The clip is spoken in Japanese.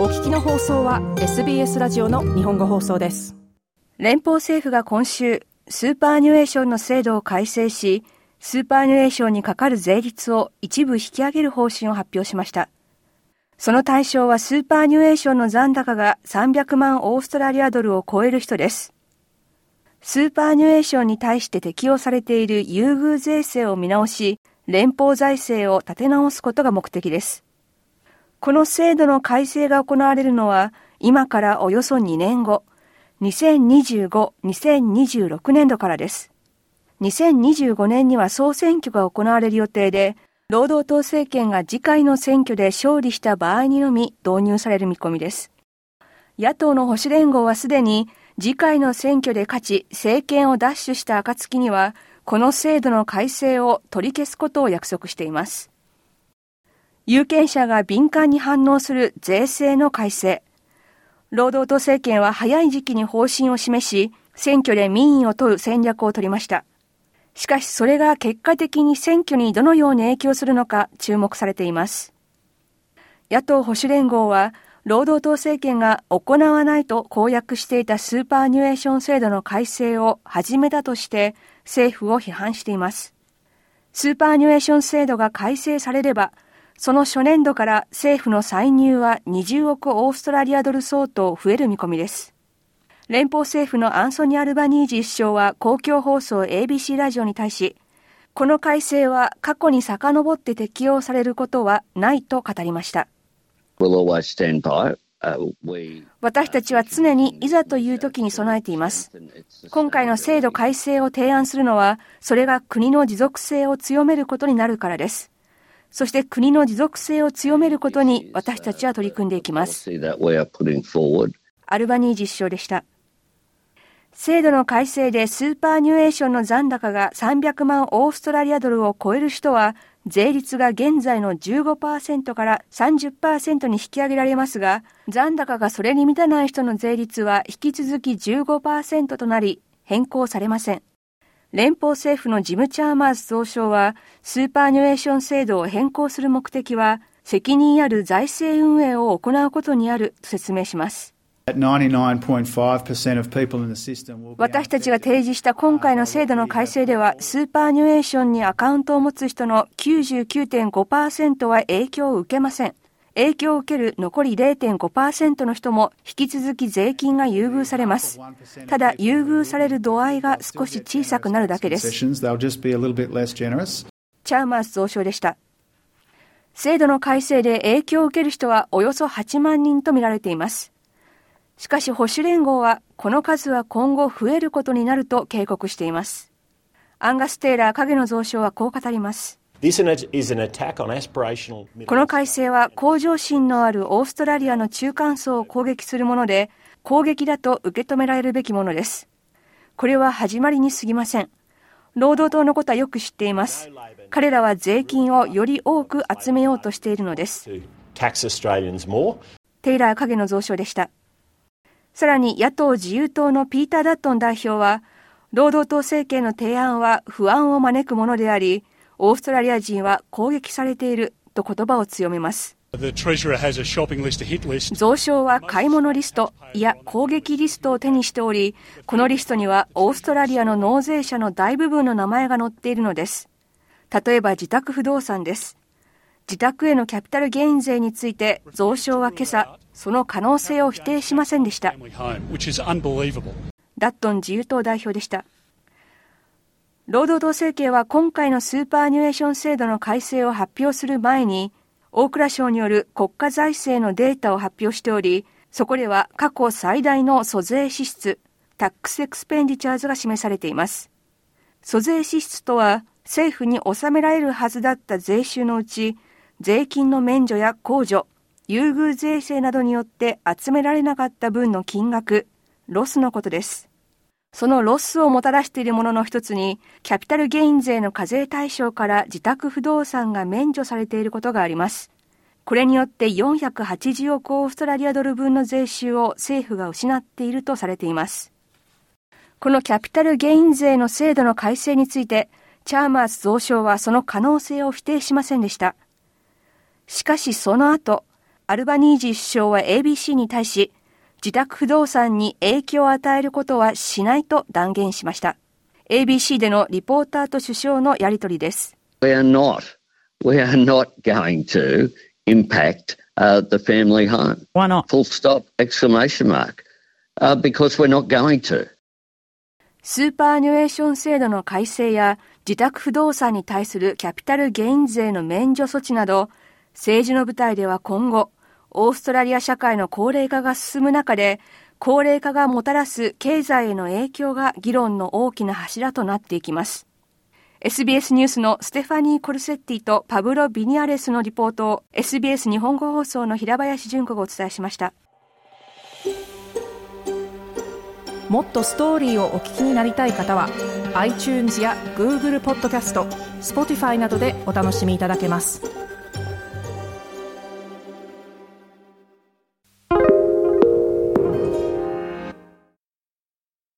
お聞きの放送は SBS ラジオの日本語放送です。連邦政府が今週スーパーアニュエーションの制度を改正しスーパーアニュエーションにかかる税率を一部引き上げる方針を発表しました。その対象はスーパーアニュエーションの残高が300万オーストラリアドルを超える人です。スーパーアニュエーションに対して適用されている優遇税制を見直し、連邦財政を立て直すことが目的です。この制度の改正が行われるのは、今からおよそ2年後、2025、2026年度からです。2025年には総選挙が行われる予定で、労働党政権が次回の選挙で勝利した場合にのみ導入される見込みです。野党の保守連合はすでに次回の選挙で勝ち政権を奪取した暁にはこの制度の改正を取り消すことを約束しています。有権者が敏感に反応する税制の改正。労働党政権は早い時期に方針を示し、選挙で民意を問う戦略を取りました。しかしそれが結果的に選挙にどのように影響するのか注目されています。野党保守連合は労働党政権が行わないと公約していたスーパーニュエーション制度の改正を始めたとして政府を批判しています。スーパーニュエーション制度が改正されれば、その初年度から政府の歳入は20億オーストラリアドル相当増える見込みです。連邦政府のアンソニー・アルバニージ首相は公共放送 ABC ラジオに対し、この改正は過去に遡って適用されることはないと語りました。私たちは常にいざという時に備えています。今回の制度改正を提案するのは、それが国の持続性を強めることになるからです。そして国の持続性を強めることに私たちは取り組んでいきます。アルバニージ首相でした。制度の改正でスーパーニュエーションの残高が300万オーストラリアドルを超える人は税率が現在の15%から30%に引き上げられますが、残高がそれに満たない人の税率は引き続き15%となり、変更されません。連邦政府のジム・チャーマーズ総称は、スーパーニュエーション制度を変更する目的は、責任ある財政運営を行うことにあると説明します。私たちが提示した今回の制度の改正では、スーパーニュエーションにアカウントを持つ人の99.5%は影響を受けません。影響を受ける残り0.5%の人も引き続き税金が優遇されます。ただ、優遇される度合いが少し小さくなるだけです。チャーマース増相でした。制度の改正で影響を受ける人はおよそ8万人とみられています。しかし保守連合はこの数は今後増えることになると警告しています。アンガス・テイラー影の増相はこう語ります。この改正は向上心のあるオーストラリアの中間層を攻撃するもので、攻撃だと受け止められるべきものです。これは始まりに過ぎません。労働党のことはよく知っています。彼らは税金をより多く集めようとしているのです。テイラー影の増相でした。さらに野党自由党のピーター・ダットン代表は、労働党政権の提案は不安を招くものであり、オーストラリア人は攻撃されていると言葉を強めます。増相は買い物リスト、いや攻撃リストを手にしており、このリストにはオーストラリアの納税者の大部分の名前が載っているのです。例えば自宅不動産です。自宅へのキャピタルゲイン税について、増相は今朝、その可能性を否定しませんでした。ダットン自由党代表でした。労働党政権は今回のスーパーアニュエーション制度の改正を発表する前に、大蔵省による国家財政のデータを発表しており、そこでは過去最大の租税支出、タックスエクスペンディチャーズが示されています。租税支出とは、政府に納められるはずだった税収のうち、税金の免除や控除、優遇税制などによって集められなかった分の金額、ロスのことです。そのロスをもたらしているものの一つに、キャピタルゲイン税の課税対象から自宅不動産が免除されていることがあります。これによって480億オーストラリアドル分の税収を政府が失っているとされています。このキャピタルゲイン税の制度の改正について、チャーマース蔵相はその可能性を否定しませんでした。しかしその後、アルバニージー首相は ABC に対し、自宅不動産に影響を与えることはしないと断言しました。ABC でのリポーターと首相のやりとりです。We are not, we are not going to impact、uh, the family home. Why not? Full stop, exclamation mark. Uh, because we're not going to. スーパーニュエーション制度の改正や自宅不動産に対するキャピタルゲイン税の免除措置など、政治の舞台では今後、オーストラリア社会の高齢化が進む中で、高齢化がもたらす経済への影響が議論の大きな柱となっていきます。SBS ニュースのステファニー・コルセッティとパブロ・ビニアレスのリポートを SBS 日本語放送の平林純子がお伝えしました。もっとストーリーをお聞きになりたい方は iTunes や Google ポッドキャスト Spotify などでお楽しみいただけます。